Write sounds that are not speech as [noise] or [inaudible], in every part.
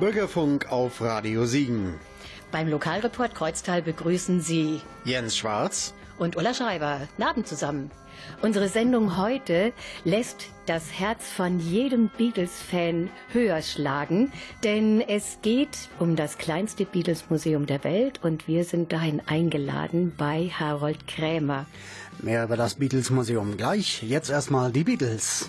Bürgerfunk auf Radio Siegen. Beim Lokalreport Kreuztal begrüßen Sie Jens Schwarz und Ulla Schreiber. Abend zusammen. Unsere Sendung heute lässt das Herz von jedem Beatles-Fan höher schlagen, denn es geht um das kleinste Beatles-Museum der Welt und wir sind dahin eingeladen bei Harold Krämer. Mehr über das Beatles-Museum gleich. Jetzt erstmal die Beatles.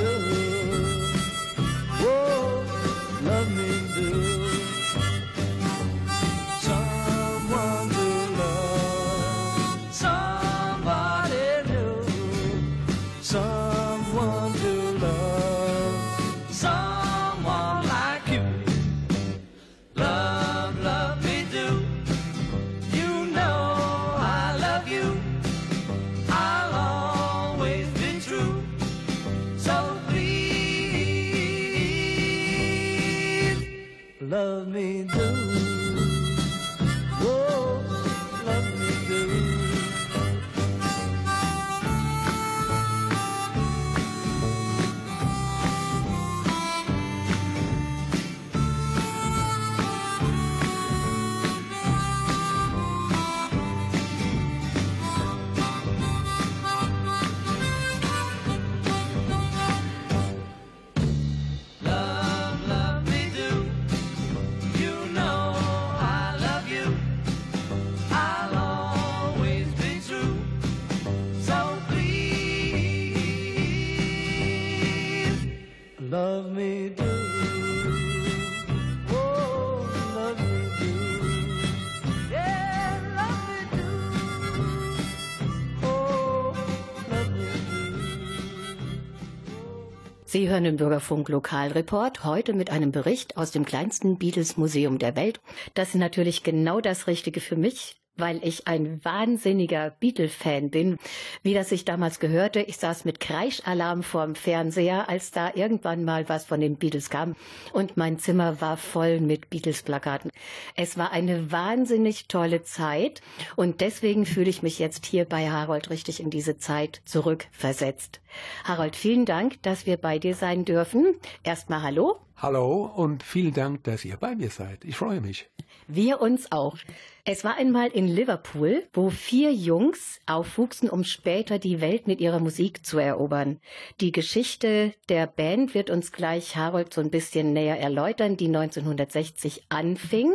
Sie hören den Bürgerfunk Lokalreport heute mit einem Bericht aus dem kleinsten Beatles-Museum der Welt. Das ist natürlich genau das Richtige für mich, weil ich ein wahnsinniger Beatle-Fan bin. Wie das sich damals gehörte, ich saß mit Kreischalarm vorm Fernseher, als da irgendwann mal was von den Beatles kam und mein Zimmer war voll mit Beatles-Plakaten. Es war eine wahnsinnig tolle Zeit und deswegen fühle ich mich jetzt hier bei Harold richtig in diese Zeit zurückversetzt. Harold, vielen Dank, dass wir bei dir sein dürfen. Erstmal Hallo. Hallo und vielen Dank, dass ihr bei mir seid. Ich freue mich. Wir uns auch. Es war einmal in Liverpool, wo vier Jungs aufwuchsen, um später die Welt mit ihrer Musik zu erobern. Die Geschichte der Band wird uns gleich Harold so ein bisschen näher erläutern, die 1960 anfing.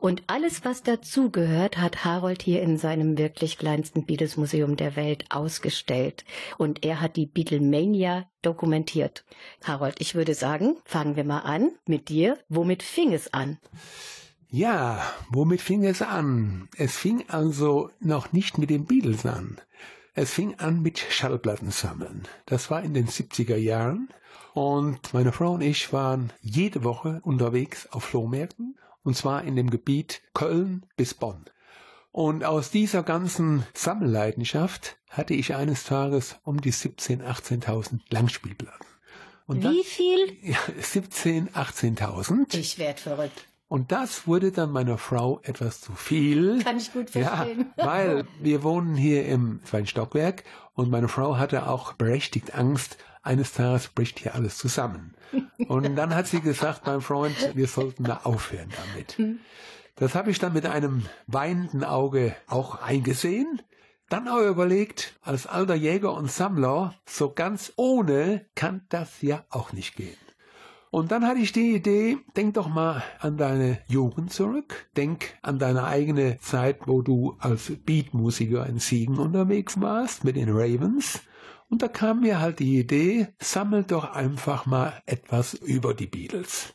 Und alles, was dazugehört, hat Harold hier in seinem wirklich kleinsten Beatles-Museum der Welt ausgestellt. Und er hat die Beatlemania dokumentiert. Harold, ich würde sagen, fangen wir mal an mit dir. Womit fing es an? Ja, womit fing es an? Es fing also noch nicht mit den Beatles an. Es fing an mit Schallplatten sammeln. Das war in den 70er Jahren und meine Frau und ich waren jede Woche unterwegs auf Flohmärkten und zwar in dem Gebiet Köln bis Bonn. Und aus dieser ganzen Sammelleidenschaft hatte ich eines Tages um die 17.000, 18.000 Langspielplatten. Und Wie viel? [laughs] Ja, 17, 18.000. Ich werd verrückt. Und das wurde dann meiner Frau etwas zu viel. Kann ich gut Ja, verstehen. [laughs] weil wir wohnen hier im zweiten Stockwerk und meine Frau hatte auch berechtigt Angst, eines Tages bricht hier alles zusammen. Und dann hat sie gesagt, mein Freund, wir sollten da aufhören damit. Das habe ich dann mit einem weinenden Auge auch eingesehen. Dann aber überlegt, als alter Jäger und Sammler, so ganz ohne kann das ja auch nicht gehen. Und dann hatte ich die Idee, denk doch mal an deine Jugend zurück. Denk an deine eigene Zeit, wo du als Beatmusiker in Siegen unterwegs warst mit den Ravens. Und da kam mir halt die Idee, sammel doch einfach mal etwas über die Beatles.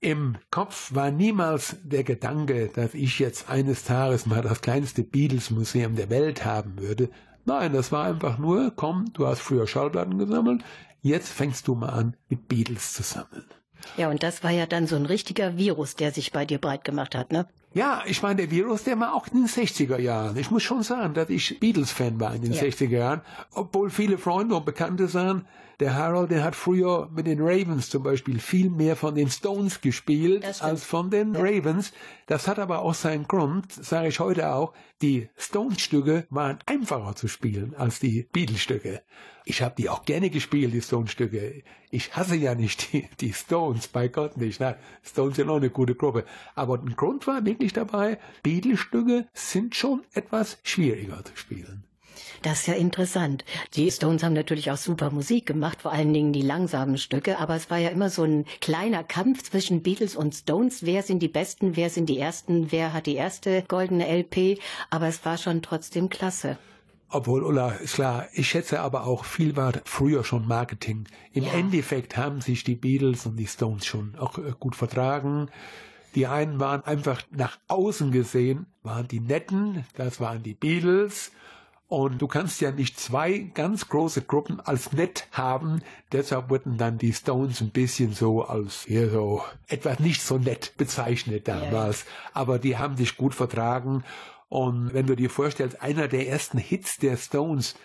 Im Kopf war niemals der Gedanke, dass ich jetzt eines Tages mal das kleinste Beatles-Museum der Welt haben würde. Nein, das war einfach nur, komm, du hast früher Schallplatten gesammelt, jetzt fängst du mal an, mit Beatles zu sammeln. Ja, und das war ja dann so ein richtiger Virus, der sich bei dir breit gemacht hat, ne? Ja, ich meine, der Virus, der war auch in den 60er Jahren. Ich muss schon sagen, dass ich Beatles-Fan war in den Ja. 60er Jahren, obwohl viele Freunde und Bekannte sagen, der Harold, der hat früher mit den Ravens zum Beispiel viel mehr von den Stones gespielt als von den Ravens. Das hat aber auch seinen Grund, sage ich heute auch, die Stones-Stücke waren einfacher zu spielen als die Beatles-Stücke. Ich habe die auch gerne gespielt, die Stones-Stücke. Ich hasse ja nicht die, die Stones, bei Gott nicht. Na, Stones sind auch eine gute Gruppe. Aber ein Grund war wirklich dabei, Beatles-Stücke sind schon etwas schwieriger zu spielen. Das ist ja interessant. Die Stones haben natürlich auch super Musik gemacht, vor allen Dingen die langsamen Stücke, aber es war ja immer so ein kleiner Kampf zwischen Beatles und Stones. Wer sind die Besten, wer sind die Ersten, wer hat die erste goldene LP, aber es war schon trotzdem klasse. Obwohl, Ulla, ist klar, ich schätze aber auch, viel war früher schon Marketing. Im Ja. Endeffekt haben sich die Beatles und die Stones schon auch äh, gut vertragen. Die einen waren einfach nach außen gesehen, waren die Netten, das waren die Beatles. Und du kannst ja nicht zwei ganz große Gruppen als nett haben. Deshalb wurden dann die Stones ein bisschen so als hier so etwas nicht so nett bezeichnet damals. Aber die haben sich gut vertragen. Und wenn du dir vorstellst, einer der ersten Hits der Stones,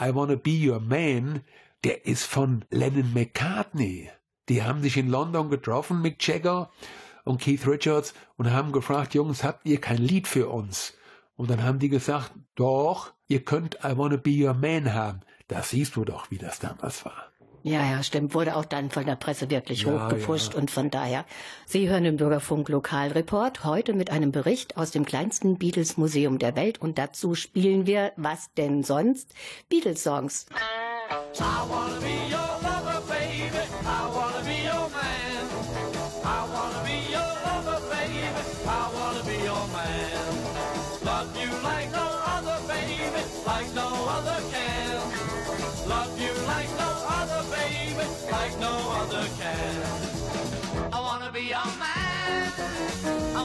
I Wanna Be Your Man, der ist von Lennon McCartney. Die haben sich in London getroffen, Mick Jagger und Keith Richards, und haben gefragt, Jungs, habt ihr kein Lied für uns? Und dann haben die gesagt, doch, ihr könnt I Wanna Be Your Man haben. Da siehst du doch, wie das damals war. Ja, ja, stimmt. Wurde auch dann von der Presse wirklich Ja, hochgepusht ja. und von daher. Sie hören im Bürgerfunk Lokalreport heute mit einem Bericht aus dem kleinsten Beatles-Museum der Welt und dazu spielen wir, was denn sonst? Beatles-Songs. I wanna be your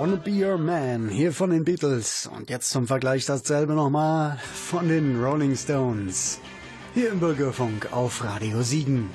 Wanna Be Your Man, hier von den Beatles. Und jetzt zum Vergleich dasselbe nochmal von den Rolling Stones. Hier im Bürgerfunk auf Radio Siegen.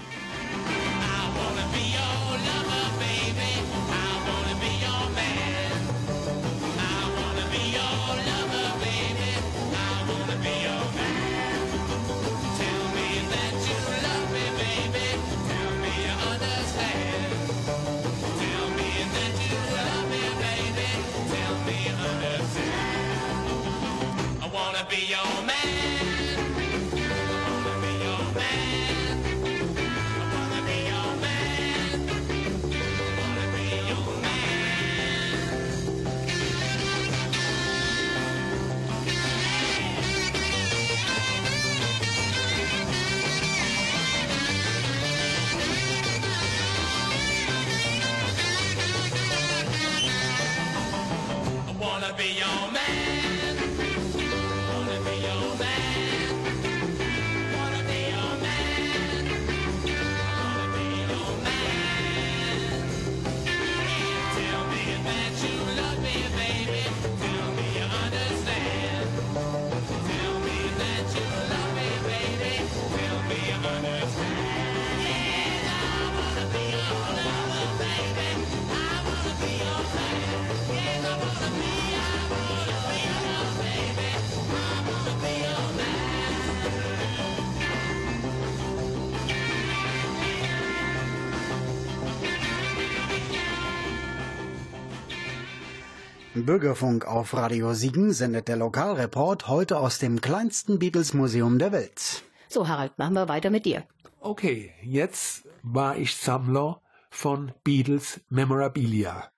Bürgerfunk auf Radio Siegen sendet der Lokalreport heute aus dem kleinsten Beatles-Museum der Welt. So, Harald, machen wir weiter mit dir. Okay, jetzt war ich Sammler von Beatles Memorabilia.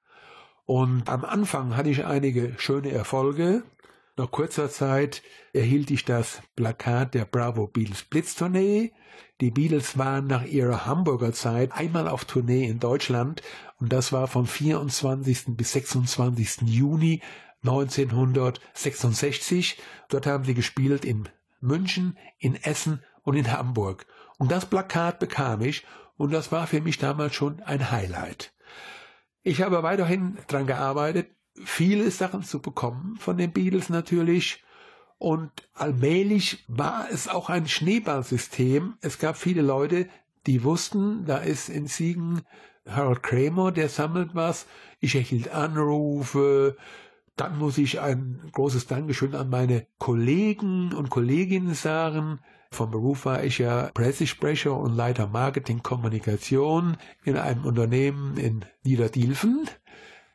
Und am Anfang hatte ich einige schöne Erfolge. Nach kurzer Zeit erhielt ich das Plakat der Bravo Beatles Blitztournee. Die Beatles waren nach ihrer Hamburger Zeit einmal auf Tournee in Deutschland und das war vom 24. bis 26. Juni 1966. Dort haben sie gespielt in München, in Essen und in Hamburg. Und das Plakat bekam ich und das war für mich damals schon ein Highlight. Ich habe weiterhin dran gearbeitet, viele Sachen zu bekommen von den Beatles natürlich. Und allmählich war es auch ein Schneeballsystem. Es gab viele Leute, die wussten, da ist in Siegen Harold Kramer, der sammelt was. Ich erhielt Anrufe. Dann muss ich ein großes Dankeschön an meine Kollegen und Kolleginnen sagen. Vom Beruf war ich ja Pressesprecher und Leiter Marketing Kommunikation in einem Unternehmen in Niederdilfen.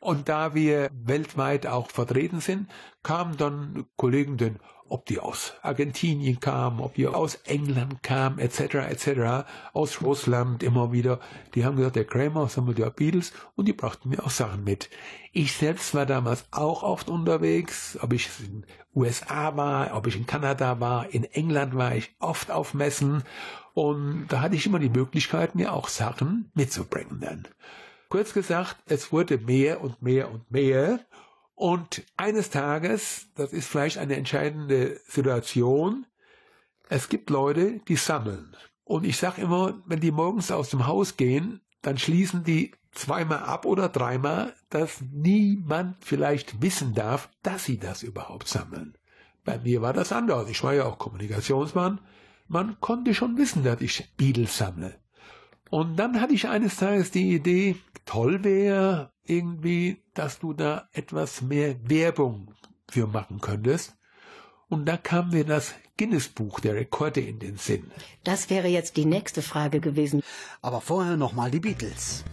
Und da wir weltweit auch vertreten sind, kamen dann Kollegen, denn ob die aus Argentinien kamen, ob die aus England kamen, etc., etc., aus Russland immer wieder, die haben gesagt, der Kramer sammelt ja Beatles und die brachten mir auch Sachen mit. Ich selbst war damals auch oft unterwegs, ob ich in USA war, ob ich in Kanada war, in England war ich oft auf Messen und da hatte ich immer die Möglichkeit, mir auch Sachen mitzubringen dann. Kurz gesagt, es wurde mehr und mehr und mehr. Und eines Tages, das ist vielleicht eine entscheidende Situation, es gibt Leute, die sammeln. Und ich sage immer, wenn die morgens aus dem Haus gehen, dann schließen die zweimal ab oder dreimal, dass niemand vielleicht wissen darf, dass sie das überhaupt sammeln. Bei mir war das anders. Ich war ja auch Kommunikationsmann. Man konnte schon wissen, dass ich Beatles sammle. Und dann hatte ich eines Tages die Idee, toll wäre irgendwie, dass du da etwas mehr Werbung für machen könntest. Und da kam mir das Guinness-Buch der Rekorde in den Sinn. Das wäre jetzt die nächste Frage gewesen. Aber vorher nochmal die Beatles.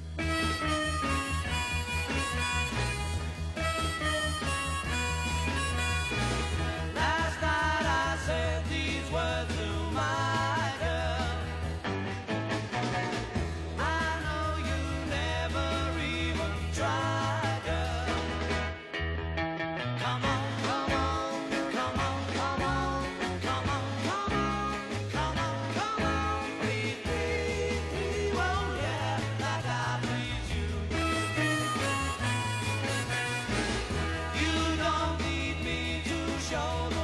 Show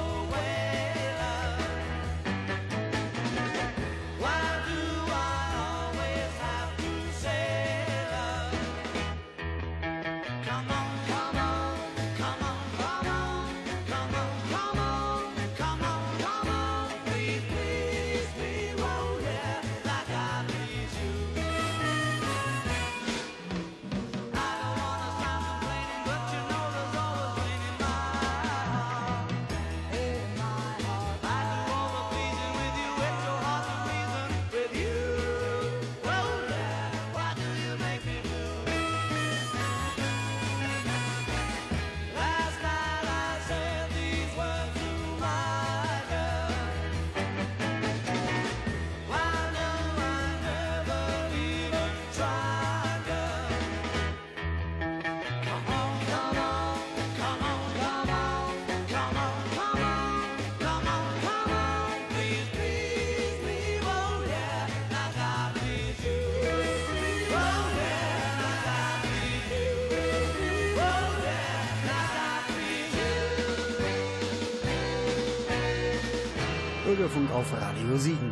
Bürgerfunk auf Radio Siegen.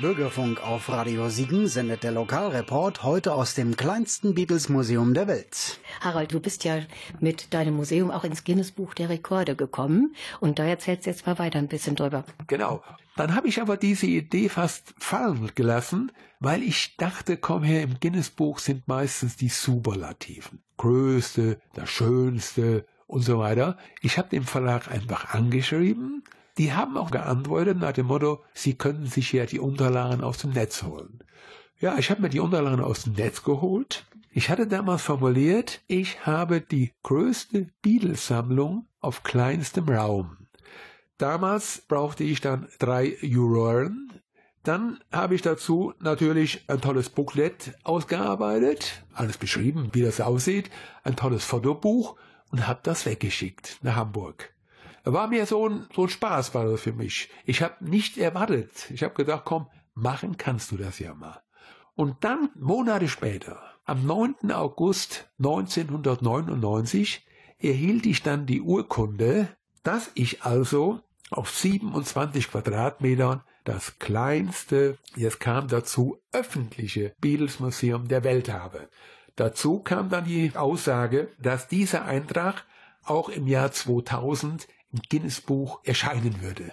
Bürgerfunk auf Radio Siegen sendet der Lokalreport heute aus dem kleinsten Beatles-Museum der Welt. Harald, du bist ja mit deinem Museum auch ins Guinness-Buch der Rekorde gekommen. Und da erzählst du jetzt mal weiter ein bisschen drüber. Genau. Dann habe ich aber diese Idee fast fallen gelassen, weil ich dachte, komm her, im Guinness-Buch sind meistens die Superlativen. Größte, das Schönste und so weiter. Ich habe den Verlag einfach angeschrieben. Die haben auch geantwortet nach dem Motto, sie können sich ja die Unterlagen aus dem Netz holen. Ja, ich habe mir die Unterlagen aus dem Netz geholt. Ich hatte damals formuliert, ich habe die größte Beatles-Sammlung auf kleinstem Raum. Damals brauchte ich dann drei Juroren. Dann habe ich dazu natürlich ein tolles Booklet ausgearbeitet, alles beschrieben, wie das aussieht, ein tolles Fotobuch und habe das weggeschickt nach Hamburg. War mir so ein, so ein Spaß war das für mich. Ich habe nicht erwartet. Ich habe gedacht, komm, machen kannst du das ja mal. Und dann, Monate später, am 9. August 1999, erhielt ich dann die Urkunde, dass ich also auf 27 Quadratmetern das kleinste, jetzt kam dazu, öffentliche Beatles-Museum der Welt habe. Dazu kam dann die Aussage, dass dieser Eintrag auch im Jahr 2000 im Guinness-Buch erscheinen würde.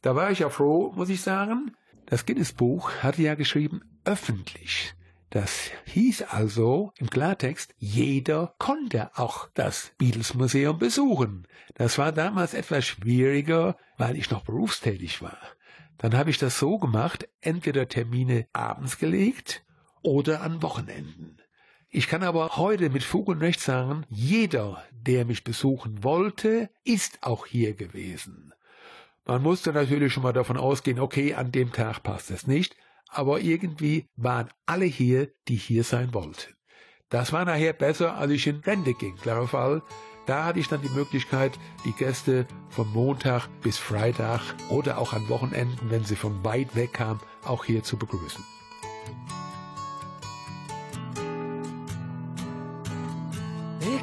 Da war ich ja froh, muss ich sagen. Das Guinness-Buch hatte ja geschrieben, öffentlich. Das hieß also im Klartext, jeder konnte auch das Beatles-Museum besuchen. Das war damals etwas schwieriger, weil ich noch berufstätig war. Dann habe ich das so gemacht, entweder Termine abends gelegt oder an Wochenenden. Ich kann aber heute mit Fug und Recht sagen, jeder, der mich besuchen wollte, ist auch hier gewesen. Man musste natürlich schon mal davon ausgehen, okay, an dem Tag passt es nicht, aber irgendwie waren alle hier, die hier sein wollten. Das war nachher besser, als ich in Rente ging, klarer Fall. Da hatte ich dann die Möglichkeit, die Gäste von Montag bis Freitag oder auch an Wochenenden, wenn sie von weit weg kamen, auch hier zu begrüßen.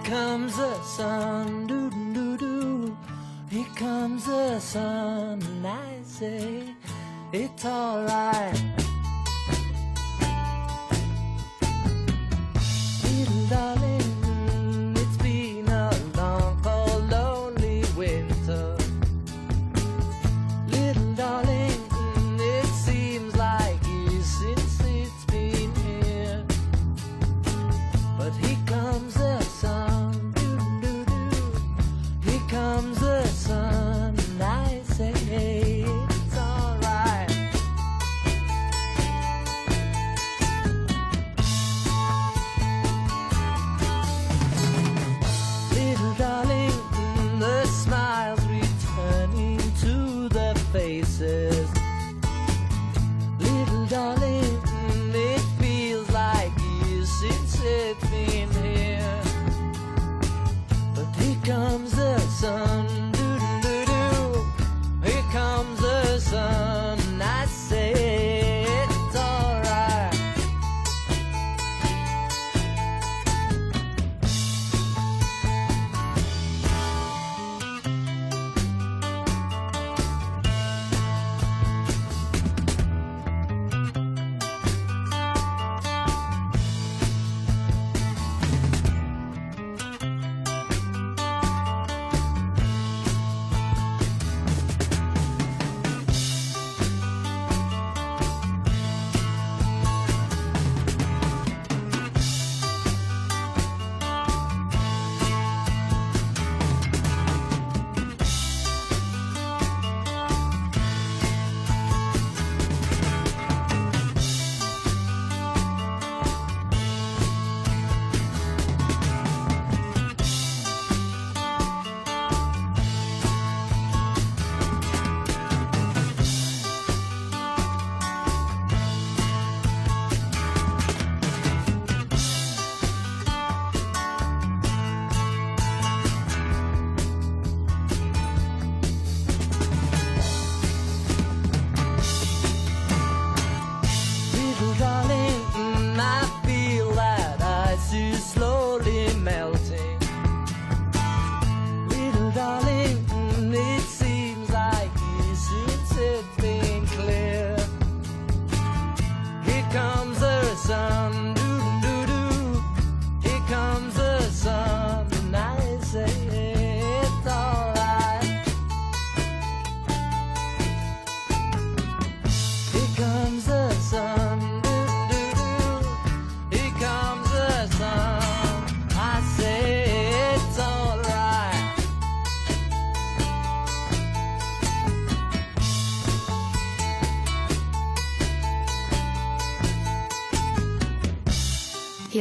Comes the sun, doo doo doo. Here comes the sun, and I say it's alright. Little darling,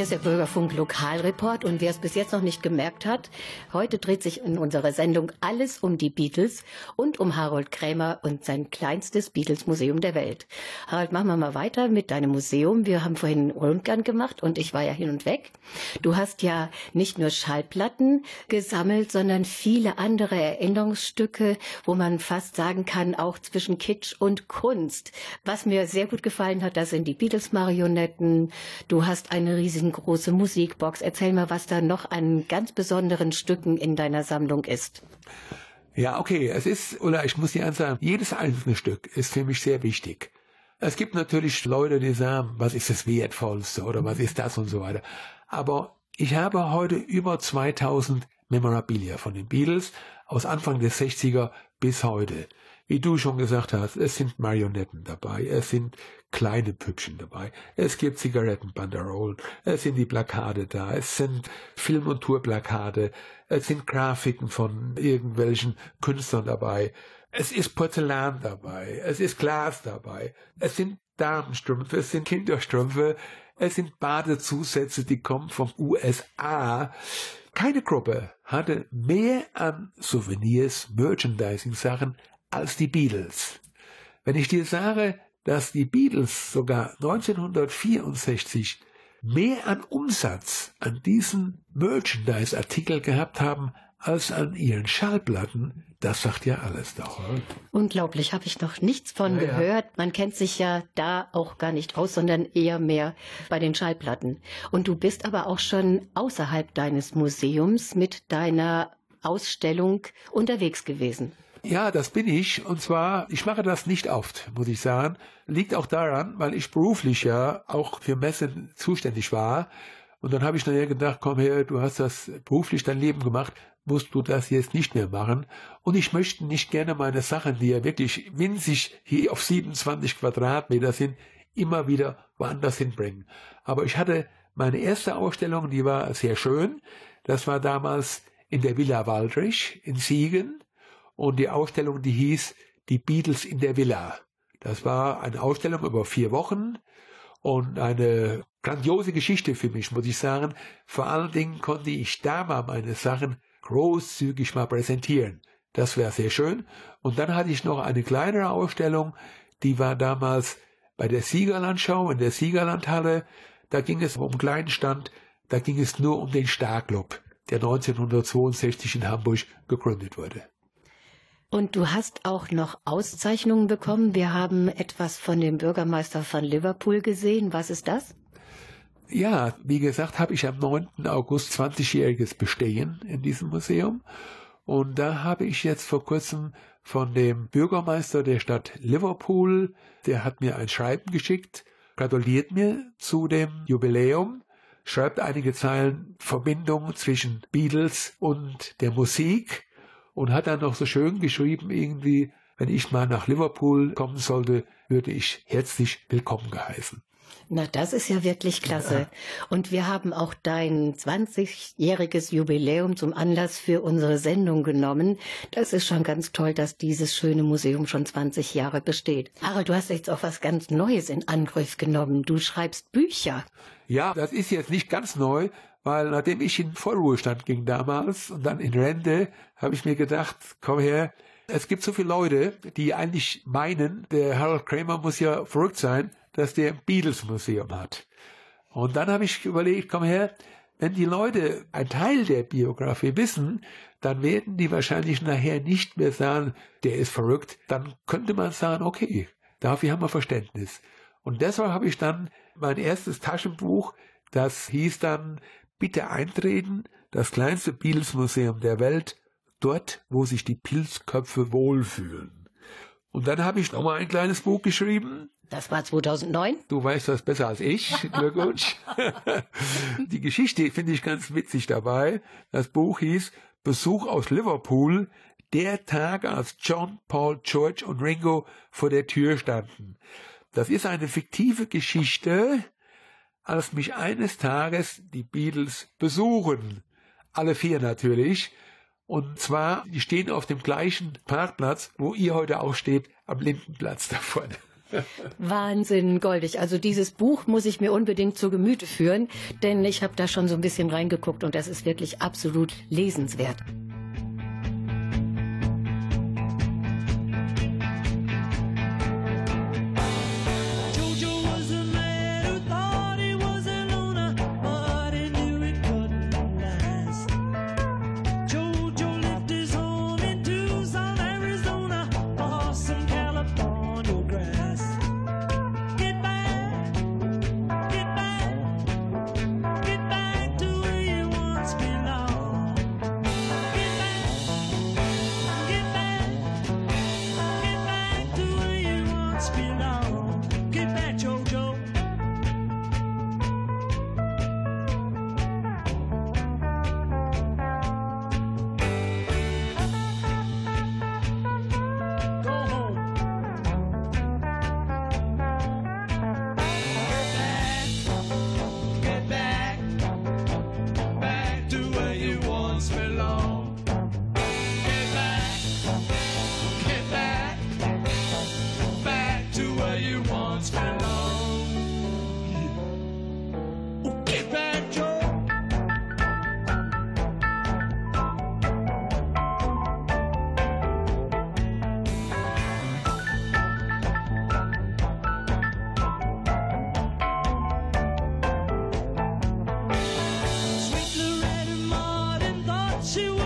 ist der Bürgerfunk Lokalreport und wer es bis jetzt noch nicht gemerkt hat, heute dreht sich in unserer Sendung alles um die Beatles und um Harold Krämer und sein kleinstes Beatles-Museum der Welt. Harold, machen wir mal weiter mit deinem Museum. Wir haben vorhin einen Rundgang gemacht und ich war ja hin und weg. Du hast ja nicht nur Schallplatten gesammelt, sondern viele andere Erinnerungsstücke, wo man fast sagen kann, auch zwischen Kitsch und Kunst. Was mir sehr gut gefallen hat, das sind die Beatles-Marionetten. Du hast eine riesige riesengroße Musikbox. Erzähl mal, was da noch an ganz besonderen Stücken in deiner Sammlung ist. Ja, okay, es ist, oder ich muss dir sagen, jedes einzelne Stück ist für mich sehr wichtig. Es gibt natürlich Leute, die sagen, was ist das Wertvollste oder was ist das und so weiter. Aber ich habe heute über 2000 Memorabilia von den Beatles aus Anfang der 60er bis heute. Wie du schon gesagt hast, es sind Marionetten dabei, es sind kleine Püppchen dabei, es gibt Zigarettenbanderolen, es sind die Plakate da, es sind Film- und Tourplakate, es sind Grafiken von irgendwelchen Künstlern dabei, es ist Porzellan dabei, es ist Glas dabei, es sind Damenstrümpfe, es sind Kinderstrümpfe, es sind Badezusätze, die kommen vom USA. Keine Gruppe hatte mehr an Souvenirs, Merchandising-Sachen als die Beatles. Wenn ich dir sage, dass die Beatles sogar 1964 mehr an Umsatz an diesen Merchandise-Artikel gehabt haben als an ihren Schallplatten, das sagt ja alles doch. Unglaublich, habe ich noch nichts von Ja, ja. gehört. Man kennt sich ja da auch gar nicht aus, sondern eher mehr bei den Schallplatten. Und du bist aber auch schon außerhalb deines Museums mit deiner Ausstellung unterwegs gewesen. Ja, das bin ich. Und zwar, ich mache das nicht oft, muss ich sagen. Liegt auch daran, weil ich beruflich ja auch für Messen zuständig war. Und dann habe ich nachher gedacht, komm her, du hast das beruflich dein Leben gemacht, musst du das jetzt nicht mehr machen. Und ich möchte nicht gerne meine Sachen, die ja wirklich winzig hier auf 27 Quadratmeter sind, immer wieder woanders hinbringen. Aber ich hatte meine erste Ausstellung, die war sehr schön. Das war damals in der Villa Waldrich in Siegen. Und die Ausstellung, die hieß Die Beatles in der Villa. Das war eine Ausstellung über vier Wochen und eine grandiose Geschichte für mich, muss ich sagen. Vor allen Dingen konnte ich da mal meine Sachen großzügig mal präsentieren. Das wäre sehr schön. Und dann hatte ich noch eine kleinere Ausstellung, die war damals bei der Siegerlandschau in der Siegerlandhalle. Da ging es um einen kleinen Stand, da ging es nur um den Starclub, der 1962 in Hamburg gegründet wurde. Und du hast auch noch Auszeichnungen bekommen. Wir haben etwas von dem Bürgermeister von Liverpool gesehen. Was ist das? Ja, wie gesagt, habe ich am 9. August 20-jähriges Bestehen in diesem Museum. Und da habe ich jetzt vor kurzem von dem Bürgermeister der Stadt Liverpool, der hat mir ein Schreiben geschickt, gratuliert mir zu dem Jubiläum, schreibt einige Zeilen Verbindung zwischen Beatles und der Musik und hat dann noch so schön geschrieben irgendwie, wenn ich mal nach Liverpool kommen sollte, würde ich herzlich willkommen geheißen. Na, das ist ja wirklich klasse. Und wir haben auch dein 20-jähriges Jubiläum zum Anlass für unsere Sendung genommen. Das ist schon ganz toll, dass dieses schöne Museum schon 20 Jahre besteht. Harald, du hast jetzt auch was ganz Neues in Angriff genommen. Du schreibst Bücher. Ja, das ist jetzt nicht ganz neu, weil nachdem ich in Vollruhestand ging damals und dann in Rente, habe ich mir gedacht, komm her, es gibt so viele Leute, die eigentlich meinen, der Harold Kramer muss ja verrückt sein, dass der ein Beatles-Museum hat. Und dann habe ich überlegt, komm her, wenn die Leute einen Teil der Biografie wissen, dann werden die wahrscheinlich nachher nicht mehr sagen, der ist verrückt. Dann könnte man sagen, okay, dafür haben wir Verständnis. Und deshalb habe ich dann mein erstes Taschenbuch, das hieß dann Bitte eintreten, das kleinste Beatles-Museum der Welt, dort, wo sich die Pilzköpfe wohlfühlen. Und dann habe ich nochmal ein kleines Buch geschrieben, Das war 2009. Du weißt das besser als ich. [laughs] Glückwunsch. Die Geschichte finde ich ganz witzig dabei. Das Buch hieß Besuch aus Liverpool, der Tag, als John, Paul, George und Ringo vor der Tür standen. Das ist eine fiktive Geschichte, als mich eines Tages die Beatles besuchen. Alle vier natürlich. Und zwar, die stehen auf dem gleichen Parkplatz, wo ihr heute auch steht, am Lindenplatz da vorne. [laughs] Wahnsinn, goldig. Also dieses Buch muss ich mir unbedingt zu Gemüte führen, denn ich habe da schon so ein bisschen reingeguckt und das ist wirklich absolut lesenswert. what you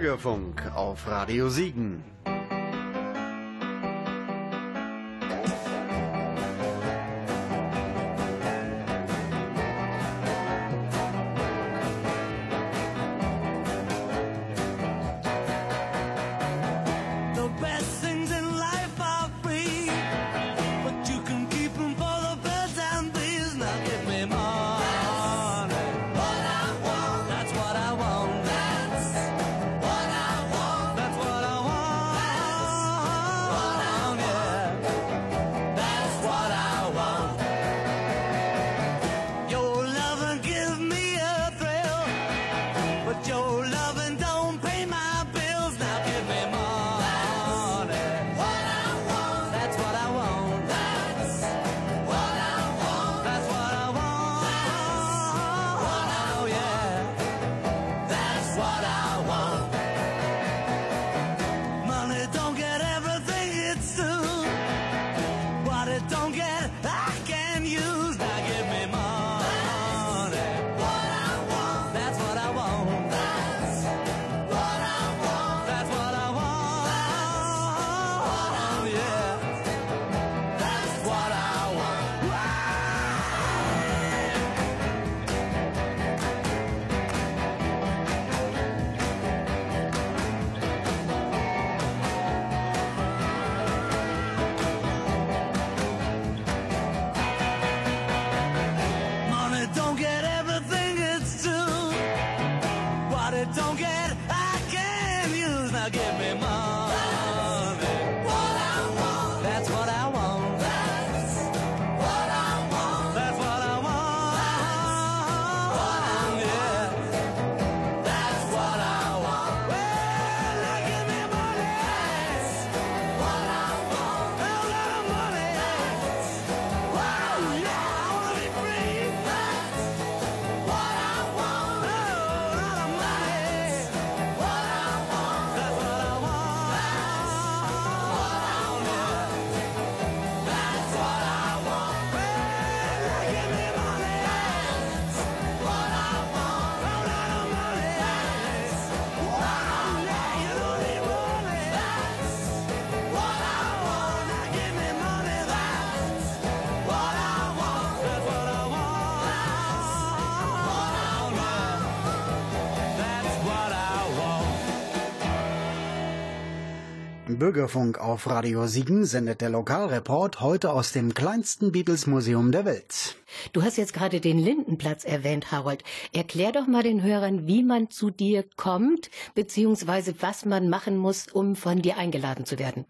Bürgerfunk auf Radio Siegen. Bürgerfunk auf Radio Siegen sendet der Lokalreport heute aus dem kleinsten Beatles-Museum der Welt. Du hast jetzt gerade den Lindenplatz erwähnt, Harold. Erklär doch mal den Hörern, wie man zu dir kommt, beziehungsweise was man machen muss, um von dir eingeladen zu werden.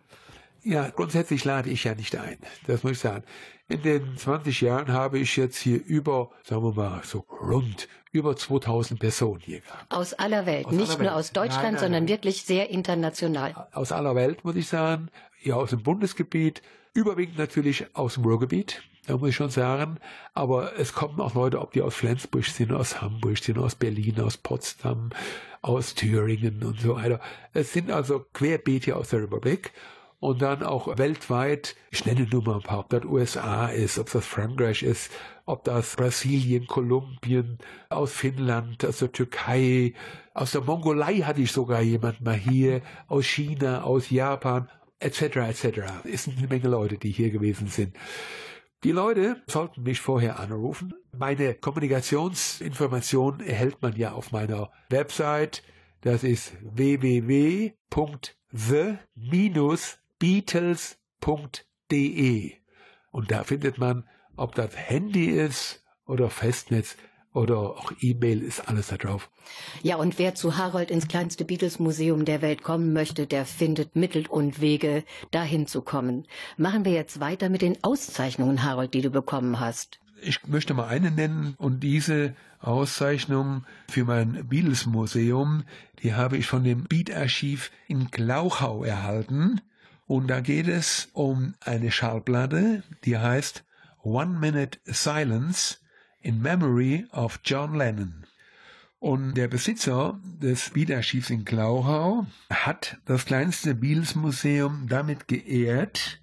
Ja, grundsätzlich lade ich ja nicht ein. Das muss ich sagen. In den 20 Jahren habe ich jetzt hier über, sagen wir mal, so rund über 2000 Personen hier gehabt. Aus aller Welt, Aus nicht aller nur Welt. aus Deutschland, Nein, nein, sondern nein. wirklich sehr international. Aus aller Welt, muss ich sagen. Ja, aus dem Bundesgebiet. Überwiegend natürlich aus dem Ruhrgebiet. Da muss ich schon sagen. Aber es kommen auch Leute, ob die aus Flensburg sind, aus Hamburg sind, aus Berlin, aus Potsdam, aus Thüringen und so weiter. Es sind also querbeet hier aus der Republik. Und dann auch weltweit, ich nenne nur mal ein paar, ob das USA ist, ob das Frankreich ist, ob das Brasilien, Kolumbien, aus Finnland, aus der Türkei, aus der Mongolei hatte ich sogar jemand mal hier, aus China, aus Japan, etc. etc. Es sind eine Menge Leute, die hier gewesen sind. Die Leute sollten mich vorher anrufen. Meine Kommunikationsinformationen erhält man ja auf meiner Website. Das ist www.the-beatles.de. Und da findet man, ob das Handy ist oder Festnetz oder auch E-Mail, ist alles da drauf. Ja, und wer zu Harold ins kleinste Beatles-Museum der Welt kommen möchte, der findet Mittel und Wege, dahin zu kommen. Machen wir jetzt weiter mit den Auszeichnungen, Harold, die du bekommen hast. Ich möchte mal eine nennen und diese Auszeichnung für mein Beatles-Museum, die habe ich von dem Beat-Archiv in Glauchau erhalten. Und da geht es um eine Schallplatte, die heißt One Minute Silence in Memory of John Lennon. Und der Besitzer des Beat-Archivs in Glauchau hat das kleinste Beatles-Museum damit geehrt,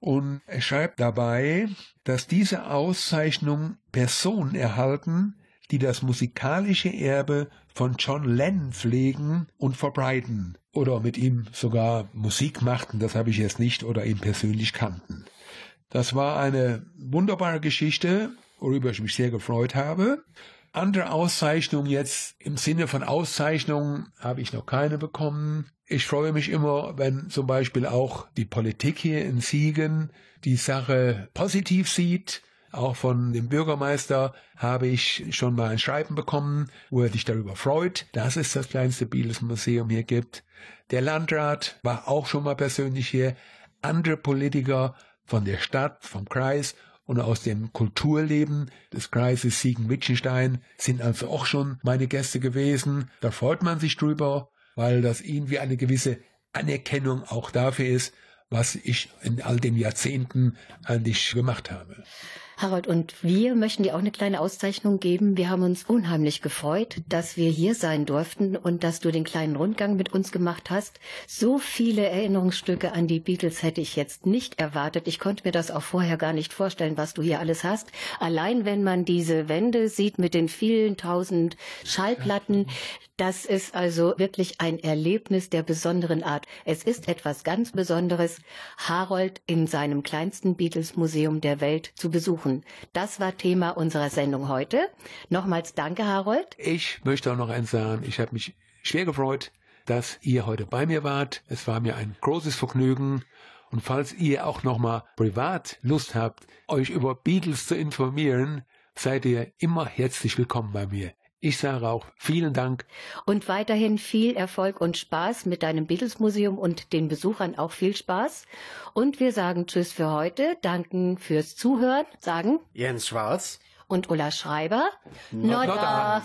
und er schreibt dabei, dass diese Auszeichnung Personen erhalten, die das musikalische Erbe von John Lennon pflegen und verbreiten oder mit ihm sogar Musik machten, das habe ich jetzt nicht, oder ihn persönlich kannten. Das war eine wunderbare Geschichte, worüber ich mich sehr gefreut habe. Andere Auszeichnungen jetzt im Sinne von Auszeichnungen habe ich noch keine bekommen. Ich freue mich immer, wenn zum Beispiel auch die Politik hier in Siegen die Sache positiv sieht. Auch von dem Bürgermeister habe ich schon mal ein Schreiben bekommen, wo er sich darüber freut, dass es das kleinste Beatles-Museum hier gibt. Der Landrat war auch schon mal persönlich hier. Andere Politiker von der Stadt, vom Kreis und aus dem Kulturleben des Kreises Siegen-Wittgenstein sind also auch schon meine Gäste gewesen. Da freut man sich drüber, weil das irgendwie eine gewisse Anerkennung auch dafür ist, was ich in all den Jahrzehnten eigentlich gemacht habe. Harold, und wir möchten dir auch eine kleine Auszeichnung geben. Wir haben uns unheimlich gefreut, dass wir hier sein durften und dass du den kleinen Rundgang mit uns gemacht hast. So viele Erinnerungsstücke an die Beatles hätte ich jetzt nicht erwartet. Ich konnte mir das auch vorher gar nicht vorstellen, was du hier alles hast. Allein wenn man diese Wände sieht mit den vielen tausend Schallplatten, das ist also wirklich ein Erlebnis der besonderen Art. Es ist etwas ganz Besonderes, Harold in seinem kleinsten Beatles-Museum der Welt zu besuchen. Das war Thema unserer Sendung heute. Nochmals danke, Harold. Ich möchte auch noch eins sagen. Ich habe mich schwer gefreut, dass ihr heute bei mir wart. Es war mir ein großes Vergnügen. Und falls ihr auch noch mal privat Lust habt, euch über Beatles zu informieren, seid ihr immer herzlich willkommen bei mir. Ich sage auch vielen Dank. Und weiterhin viel Erfolg und Spaß mit deinem Beatles-Museum und den Besuchern auch viel Spaß. Und wir sagen Tschüss für heute, danken fürs Zuhören, sagen Jens Schwarz. und Ulla Schreiber. Not Nodda.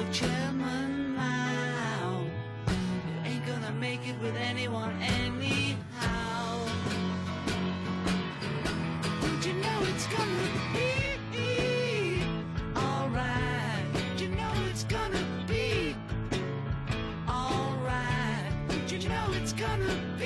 of Chairman Mao. You ain't gonna make it with anyone anyhow. Don't you know it's gonna be alright? Don't you know it's gonna be alright? Don't you know it's gonna